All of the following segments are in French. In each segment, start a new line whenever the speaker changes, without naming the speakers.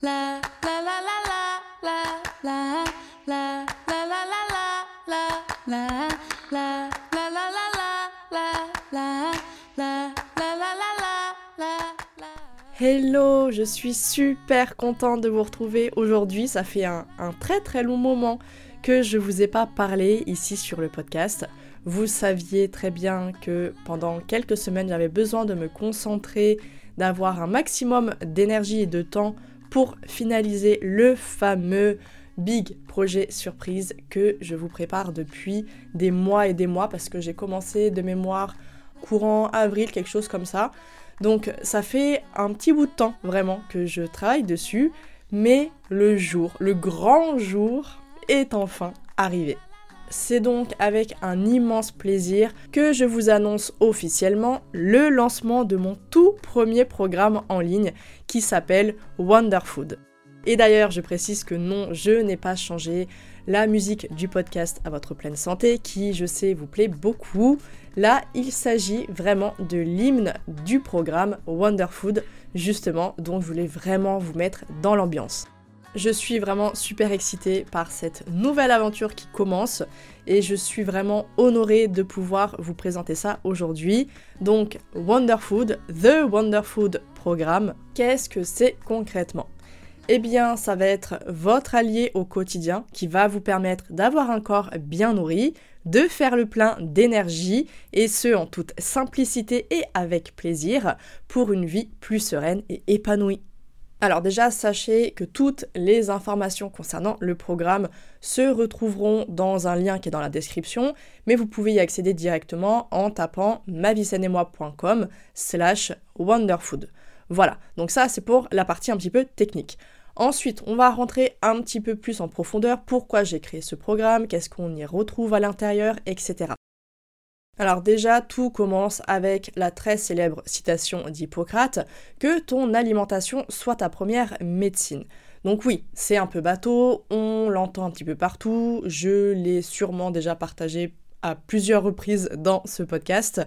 La la la la la la la la la la la la la la Hello, je suis super contente de vous retrouver aujourd'hui. Ça fait un, un, très très long moment que je vous ai pas parlé ici sur le podcast. Vous saviez très bien que pendant quelques semaines j'avais besoin de me concentrer, d'avoir un maximum d'énergie et de temps pour finaliser le fameux big projet surprise que je vous prépare depuis des mois et des mois parce que j'ai commencé de mémoire courant avril, quelque chose comme ça. Donc ça fait un petit bout de temps vraiment que je travaille dessus, mais le jour, le grand jour est enfin arrivé. C'est donc avec un immense plaisir que je vous annonce officiellement le lancement de mon tout premier programme en ligne qui s'appelle Wonderfood. Et d'ailleurs, je précise que non, je n'ai pas changé la musique du podcast à votre pleine santé qui, je sais, vous plaît beaucoup. Là, il s'agit vraiment de l'hymne du programme Wonderfood, justement, dont je voulais vraiment vous mettre dans l'ambiance. Je suis vraiment super excitée par cette nouvelle aventure qui commence et je suis vraiment honorée de pouvoir vous présenter ça aujourd'hui. Donc Wonderfood, The Wonderfood Programme, qu'est-ce que c'est concrètement? Eh bien, ça va être votre allié au quotidien qui va vous permettre d'avoir un corps bien nourri, de faire le plein d'énergie, et ce en toute simplicité et avec plaisir, pour une vie plus sereine et épanouie. Alors déjà, sachez que toutes les informations concernant le programme se retrouveront dans un lien qui est dans la description, mais vous pouvez y accéder directement en tapant moi.com slash wonderfood. Voilà, donc ça c'est pour la partie un petit peu technique. Ensuite, on va rentrer un petit peu plus en profondeur, pourquoi j'ai créé ce programme, qu'est-ce qu'on y retrouve à l'intérieur, etc. Alors déjà, tout commence avec la très célèbre citation d'Hippocrate, que ton alimentation soit ta première médecine. Donc oui, c'est un peu bateau, on l'entend un petit peu partout, je l'ai sûrement déjà partagé à plusieurs reprises dans ce podcast,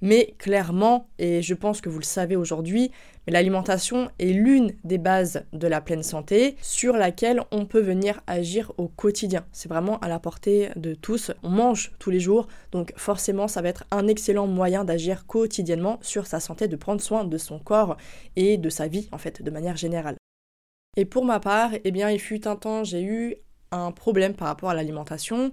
mais clairement, et je pense que vous le savez aujourd'hui, l'alimentation est l'une des bases de la pleine santé sur laquelle on peut venir agir au quotidien. C'est vraiment à la portée de tous. On mange tous les jours, donc forcément ça va être un excellent moyen d'agir quotidiennement sur sa santé, de prendre soin de son corps et de sa vie en fait de manière générale. Et pour ma part, eh bien il fut un temps j'ai eu un problème par rapport à l'alimentation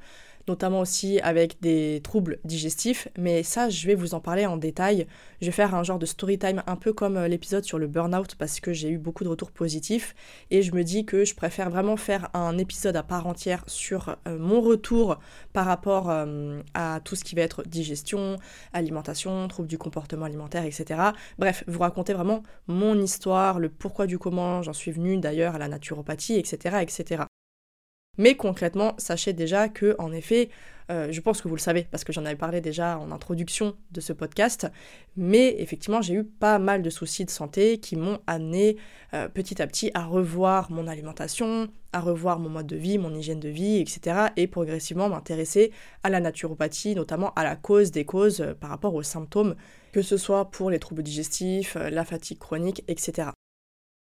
notamment aussi avec des troubles digestifs, mais ça je vais vous en parler en détail. Je vais faire un genre de story time un peu comme euh, l'épisode sur le burn-out parce que j'ai eu beaucoup de retours positifs et je me dis que je préfère vraiment faire un épisode à part entière sur euh, mon retour par rapport euh, à tout ce qui va être digestion, alimentation, troubles du comportement alimentaire, etc. Bref, vous raconter vraiment mon histoire, le pourquoi du comment j'en suis venue d'ailleurs à la naturopathie, etc. etc. Mais concrètement, sachez déjà que, en effet, euh, je pense que vous le savez parce que j'en avais parlé déjà en introduction de ce podcast, mais effectivement, j'ai eu pas mal de soucis de santé qui m'ont amené euh, petit à petit à revoir mon alimentation, à revoir mon mode de vie, mon hygiène de vie, etc. et progressivement m'intéresser à la naturopathie, notamment à la cause des causes euh, par rapport aux symptômes, que ce soit pour les troubles digestifs, la fatigue chronique, etc.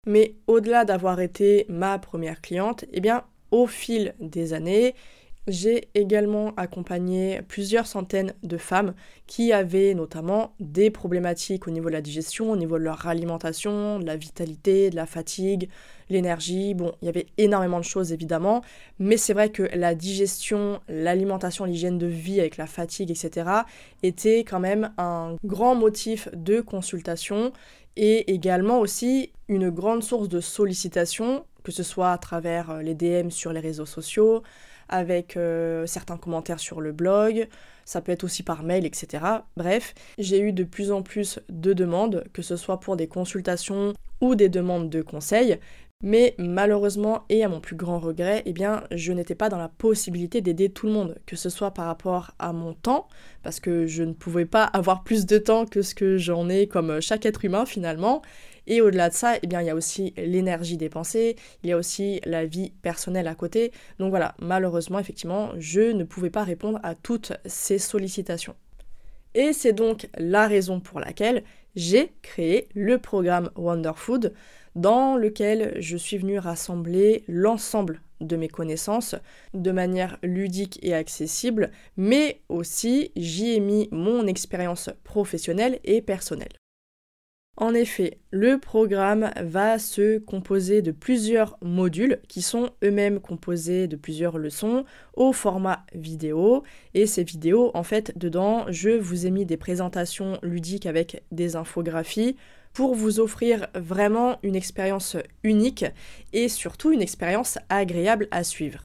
Mais au-delà d'avoir été ma première cliente, eh bien, au fil des années. J'ai également accompagné plusieurs centaines de femmes qui avaient notamment des problématiques au niveau de la digestion, au niveau de leur alimentation, de la vitalité, de la fatigue, l'énergie. Bon, il y avait énormément de choses évidemment, mais c'est vrai que la digestion, l'alimentation, l'hygiène de vie avec la fatigue, etc., était quand même un grand motif de consultation et également aussi une grande source de sollicitation que ce soit à travers euh, les DM sur les réseaux sociaux, avec euh, certains commentaires sur le blog, ça peut être aussi par mail, etc. Bref, j'ai eu de plus en plus de demandes, que ce soit pour des consultations ou des demandes de conseils, mais malheureusement, et à mon plus grand regret, eh bien, je n'étais pas dans la possibilité d'aider tout le monde, que ce soit par rapport à mon temps, parce que je ne pouvais pas avoir plus de temps que ce que j'en ai comme chaque être humain finalement, et au-delà de ça, eh bien, il y a aussi l'énergie dépensée, il y a aussi la vie personnelle à côté. Donc voilà, malheureusement, effectivement, je ne pouvais pas répondre à toutes ces sollicitations. Et c'est donc la raison pour laquelle j'ai créé le programme Wonderfood. Dans lequel je suis venue rassembler l'ensemble de mes connaissances de manière ludique et accessible, mais aussi j'y ai mis mon expérience professionnelle et personnelle. En effet, le programme va se composer de plusieurs modules qui sont eux-mêmes composés de plusieurs leçons au format vidéo. Et ces vidéos, en fait, dedans, je vous ai mis des présentations ludiques avec des infographies pour vous offrir vraiment une expérience unique et surtout une expérience agréable à suivre.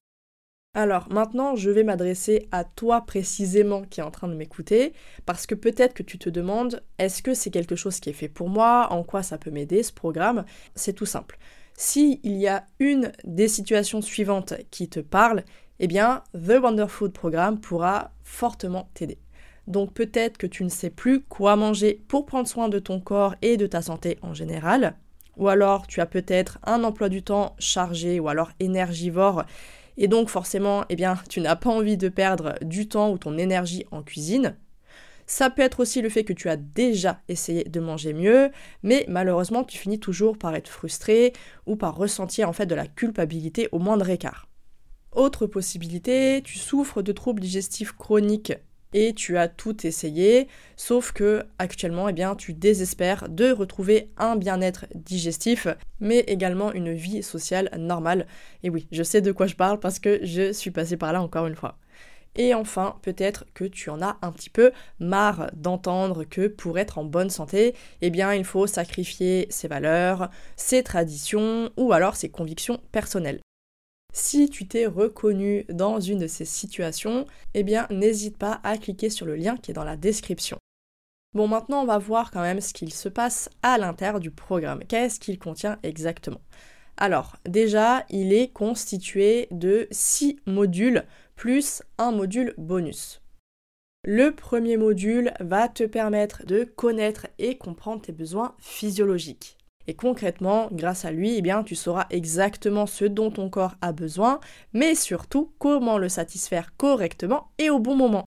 Alors maintenant, je vais m'adresser à toi précisément qui est en train de m'écouter, parce que peut-être que tu te demandes, est-ce que c'est quelque chose qui est fait pour moi? En quoi ça peut m'aider ce programme? C'est tout simple. S'il y a une des situations suivantes qui te parle, eh bien, The Wonderfood Programme pourra fortement t'aider. Donc peut-être que tu ne sais plus quoi manger pour prendre soin de ton corps et de ta santé en général, ou alors tu as peut-être un emploi du temps chargé ou alors énergivore et donc forcément, eh bien, tu n'as pas envie de perdre du temps ou ton énergie en cuisine. Ça peut être aussi le fait que tu as déjà essayé de manger mieux, mais malheureusement tu finis toujours par être frustré ou par ressentir en fait de la culpabilité au moindre écart. Autre possibilité, tu souffres de troubles digestifs chroniques et tu as tout essayé, sauf que actuellement, eh bien, tu désespères de retrouver un bien-être digestif, mais également une vie sociale normale. Et oui, je sais de quoi je parle parce que je suis passée par là encore une fois. Et enfin, peut-être que tu en as un petit peu marre d'entendre que pour être en bonne santé, eh bien, il faut sacrifier ses valeurs, ses traditions ou alors ses convictions personnelles. Si tu t'es reconnu dans une de ces situations, eh bien n'hésite pas à cliquer sur le lien qui est dans la description. Bon, maintenant on va voir quand même ce qu'il se passe à l'intérieur du programme. Qu'est-ce qu'il contient exactement? Alors, déjà, il est constitué de 6 modules plus un module bonus. Le premier module va te permettre de connaître et comprendre tes besoins physiologiques. Et concrètement, grâce à lui, eh tu sauras exactement ce dont ton corps a besoin, mais surtout comment le satisfaire correctement et au bon moment.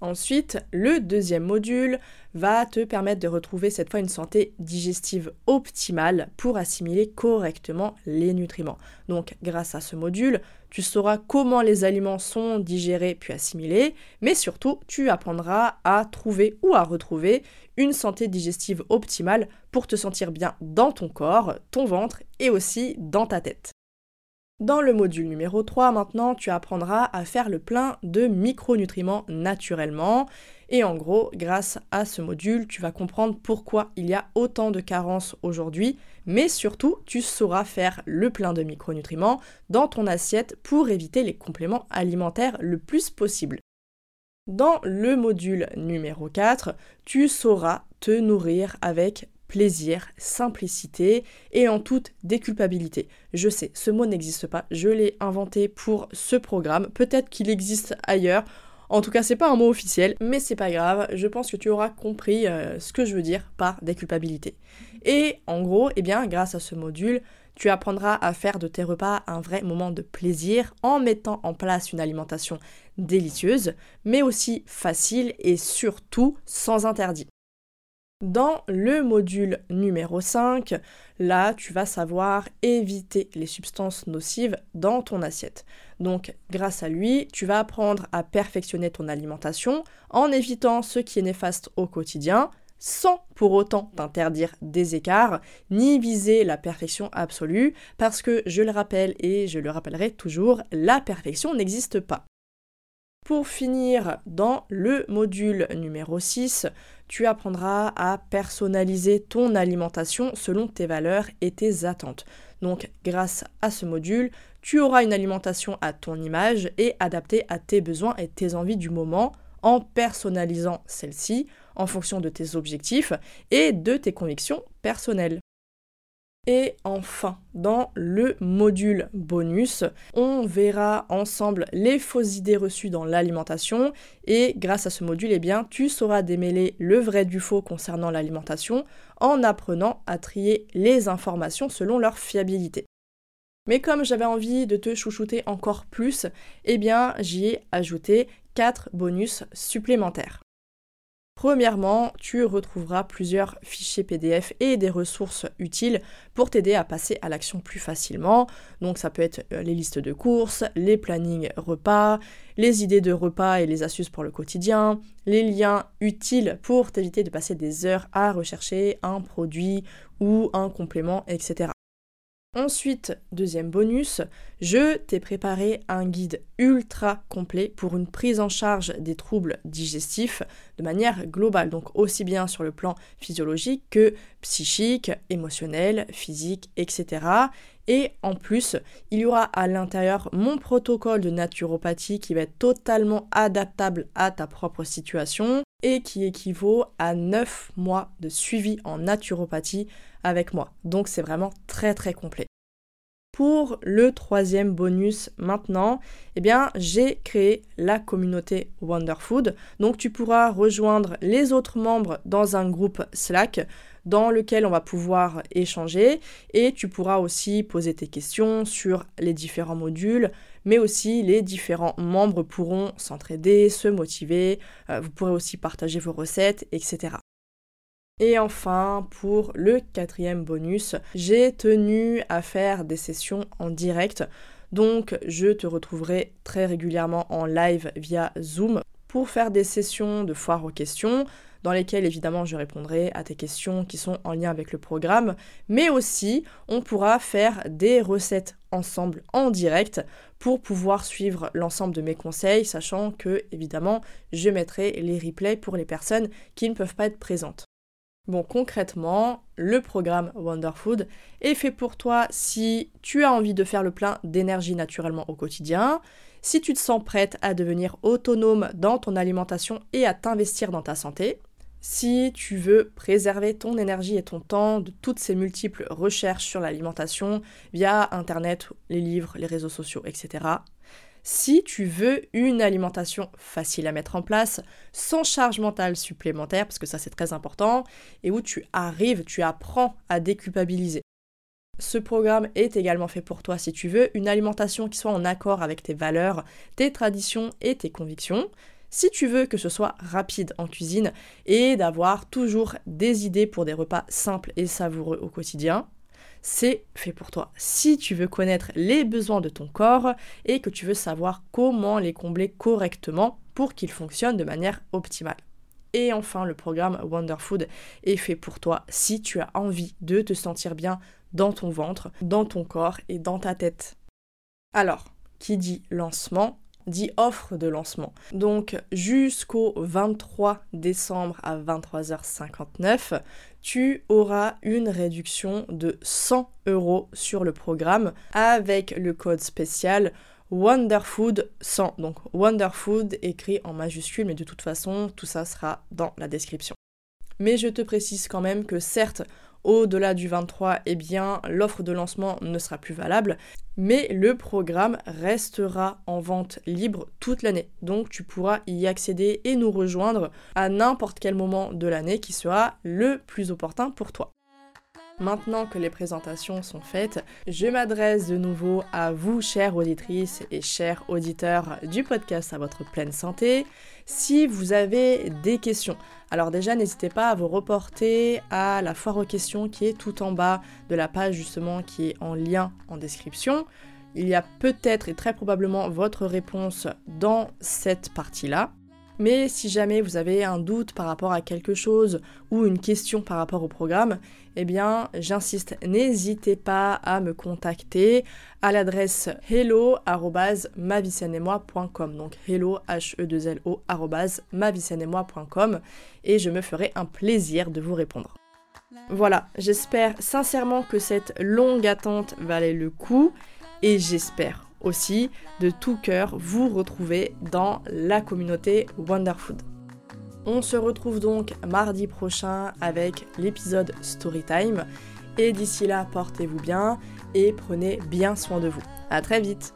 Ensuite, le deuxième module va te permettre de retrouver cette fois une santé digestive optimale pour assimiler correctement les nutriments. Donc grâce à ce module, tu sauras comment les aliments sont digérés puis assimilés, mais surtout tu apprendras à trouver ou à retrouver une santé digestive optimale pour te sentir bien dans ton corps, ton ventre et aussi dans ta tête. Dans le module numéro 3, maintenant, tu apprendras à faire le plein de micronutriments naturellement. Et en gros, grâce à ce module, tu vas comprendre pourquoi il y a autant de carences aujourd'hui, mais surtout, tu sauras faire le plein de micronutriments dans ton assiette pour éviter les compléments alimentaires le plus possible. Dans le module numéro 4, tu sauras te nourrir avec plaisir, simplicité et en toute déculpabilité. Je sais, ce mot n'existe pas, je l'ai inventé pour ce programme, peut-être qu'il existe ailleurs. En tout cas, c'est pas un mot officiel, mais c'est pas grave, je pense que tu auras compris euh, ce que je veux dire par déculpabilité. Et en gros, eh bien, grâce à ce module, tu apprendras à faire de tes repas un vrai moment de plaisir en mettant en place une alimentation délicieuse, mais aussi facile et surtout sans interdit. Dans le module numéro 5, là, tu vas savoir éviter les substances nocives dans ton assiette. Donc, grâce à lui, tu vas apprendre à perfectionner ton alimentation en évitant ce qui est néfaste au quotidien, sans pour autant t'interdire des écarts, ni viser la perfection absolue, parce que je le rappelle et je le rappellerai toujours, la perfection n'existe pas. Pour finir, dans le module numéro 6, tu apprendras à personnaliser ton alimentation selon tes valeurs et tes attentes. Donc grâce à ce module, tu auras une alimentation à ton image et adaptée à tes besoins et tes envies du moment en personnalisant celle-ci en fonction de tes objectifs et de tes convictions personnelles. Et enfin, dans le module bonus, on verra ensemble les fausses idées reçues dans l'alimentation et grâce à ce module, eh bien, tu sauras démêler le vrai du faux concernant l'alimentation en apprenant à trier les informations selon leur fiabilité. Mais comme j'avais envie de te chouchouter encore plus, eh bien, j'y ai ajouté 4 bonus supplémentaires. Premièrement, tu retrouveras plusieurs fichiers PDF et des ressources utiles pour t'aider à passer à l'action plus facilement. Donc ça peut être euh, les listes de courses, les plannings repas, les idées de repas et les astuces pour le quotidien, les liens utiles pour t'éviter de passer des heures à rechercher un produit ou un complément, etc. Ensuite, deuxième bonus, je t'ai préparé un guide ultra complet pour une prise en charge des troubles digestifs de manière globale, donc aussi bien sur le plan physiologique que psychique, émotionnel, physique, etc. Et en plus, il y aura à l'intérieur mon protocole de naturopathie qui va être totalement adaptable à ta propre situation et qui équivaut à 9 mois de suivi en naturopathie avec moi. Donc c'est vraiment très très complet. Pour le troisième bonus maintenant, eh bien, j'ai créé la communauté Wonderfood. Donc tu pourras rejoindre les autres membres dans un groupe Slack dans lequel on va pouvoir échanger et tu pourras aussi poser tes questions sur les différents modules, mais aussi les différents membres pourront s'entraider, se motiver, euh, vous pourrez aussi partager vos recettes, etc. Et enfin, pour le quatrième bonus, j'ai tenu à faire des sessions en direct. Donc, je te retrouverai très régulièrement en live via Zoom pour faire des sessions de foire aux questions dans lesquelles évidemment je répondrai à tes questions qui sont en lien avec le programme, mais aussi on pourra faire des recettes ensemble en direct pour pouvoir suivre l'ensemble de mes conseils, sachant que évidemment je mettrai les replays pour les personnes qui ne peuvent pas être présentes. Bon, concrètement, le programme Wonderfood est fait pour toi si tu as envie de faire le plein d'énergie naturellement au quotidien, si tu te sens prête à devenir autonome dans ton alimentation et à t'investir dans ta santé, si tu veux préserver ton énergie et ton temps de toutes ces multiples recherches sur l'alimentation via Internet, les livres, les réseaux sociaux, etc si tu veux une alimentation facile à mettre en place, sans charge mentale supplémentaire, parce que ça c'est très important, et où tu arrives, tu apprends à déculpabiliser. Ce programme est également fait pour toi si tu veux une alimentation qui soit en accord avec tes valeurs, tes traditions et tes convictions. Si tu veux que ce soit rapide en cuisine et d'avoir toujours des idées pour des repas simples et savoureux au quotidien, c'est fait pour toi. Si tu veux connaître les besoins de ton corps et que tu veux savoir comment les combler correctement pour qu'ils fonctionnent de manière optimale. Et enfin, le programme Wonderfood est fait pour toi si tu as envie de te sentir bien dans ton ventre, dans ton corps et dans ta tête. Alors, qui dit lancement dit offre de lancement. Donc jusqu'au 23 décembre à 23h59, tu auras une réduction de 100 euros sur le programme avec le code spécial Wonderfood 100. Donc Wonderfood écrit en majuscule, mais de toute façon, tout ça sera dans la description. Mais je te précise quand même que certes, au-delà du 23, eh bien, l'offre de lancement ne sera plus valable, mais le programme restera en vente libre toute l'année. Donc tu pourras y accéder et nous rejoindre à n'importe quel moment de l'année qui sera le plus opportun pour toi. Maintenant que les présentations sont faites, je m'adresse de nouveau à vous, chères auditrices et chers auditeurs du podcast à votre pleine santé. Si vous avez des questions, alors déjà n'hésitez pas à vous reporter à la foire aux questions qui est tout en bas de la page justement qui est en lien en description. Il y a peut-être et très probablement votre réponse dans cette partie-là. Mais si jamais vous avez un doute par rapport à quelque chose ou une question par rapport au programme, eh bien, j'insiste, n'hésitez pas à me contacter à l'adresse hello@mavisiennemoi.com. Donc hello h e 2 l o et je me ferai un plaisir de vous répondre. Voilà, j'espère sincèrement que cette longue attente valait le coup et j'espère aussi de tout cœur vous retrouver dans la communauté Wonderfood. On se retrouve donc mardi prochain avec l'épisode Storytime. Et d'ici là, portez-vous bien et prenez bien soin de vous. A très vite